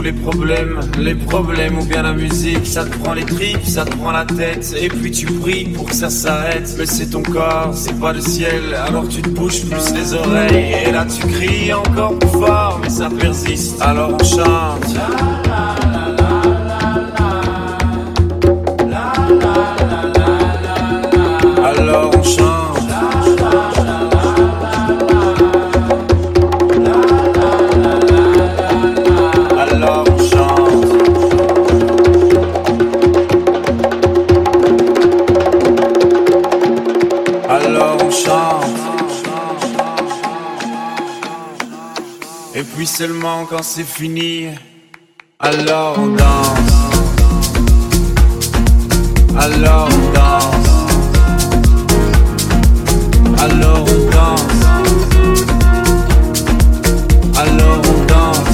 les problèmes, les problèmes ou bien la musique, ça te prend les tripes, ça te prend la tête, et puis tu pries pour que ça s'arrête. Mais c'est ton corps, c'est pas le ciel, alors tu te bouches plus les oreilles, et là tu cries encore plus fort, mais ça persiste. Alors on chante. Et puis seulement quand c'est fini, alors on danse. Alors on danse. Alors on danse. Alors on danse.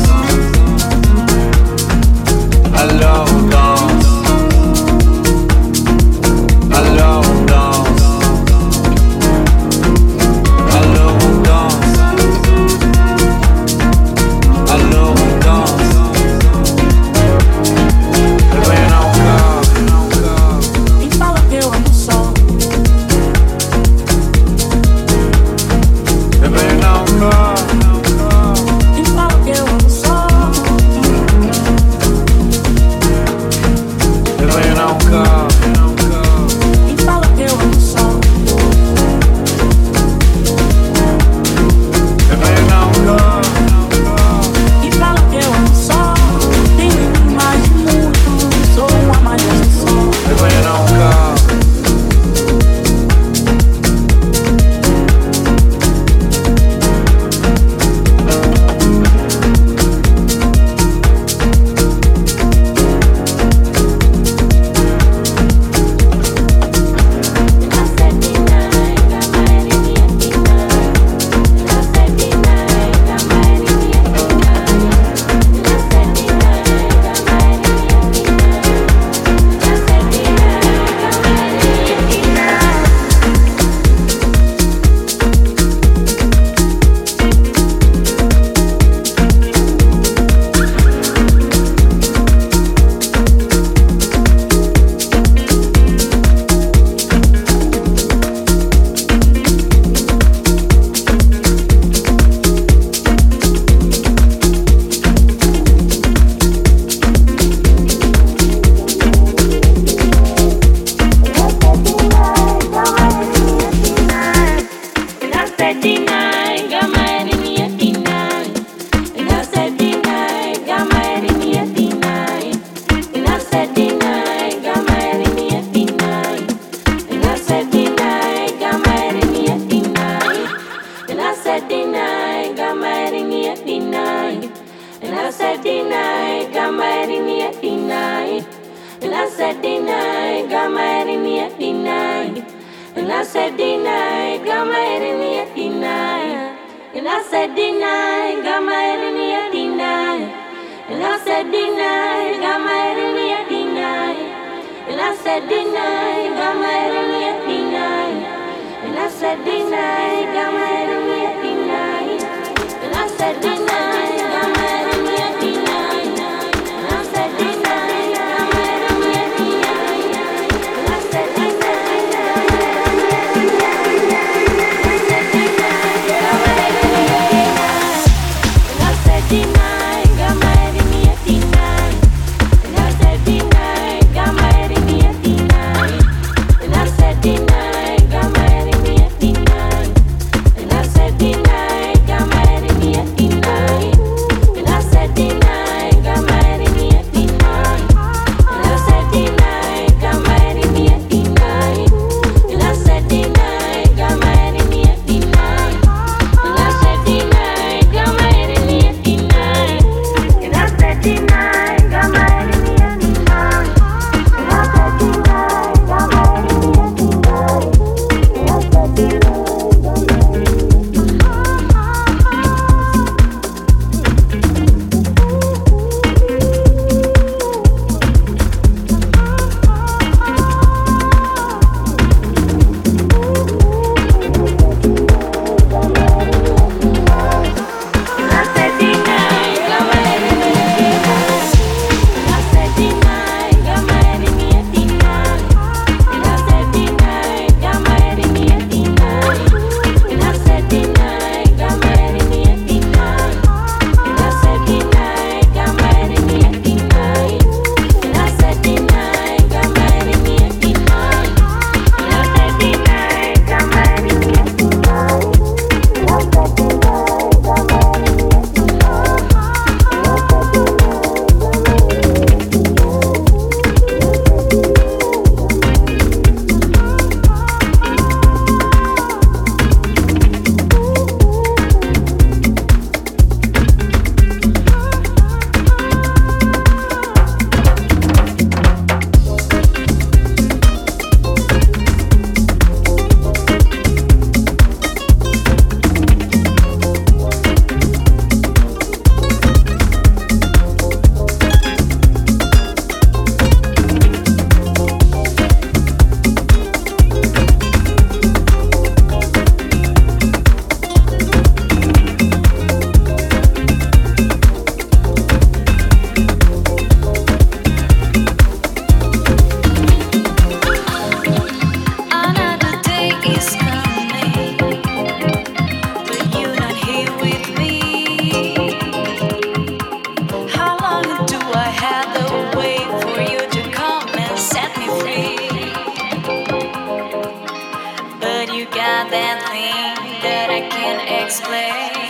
Play.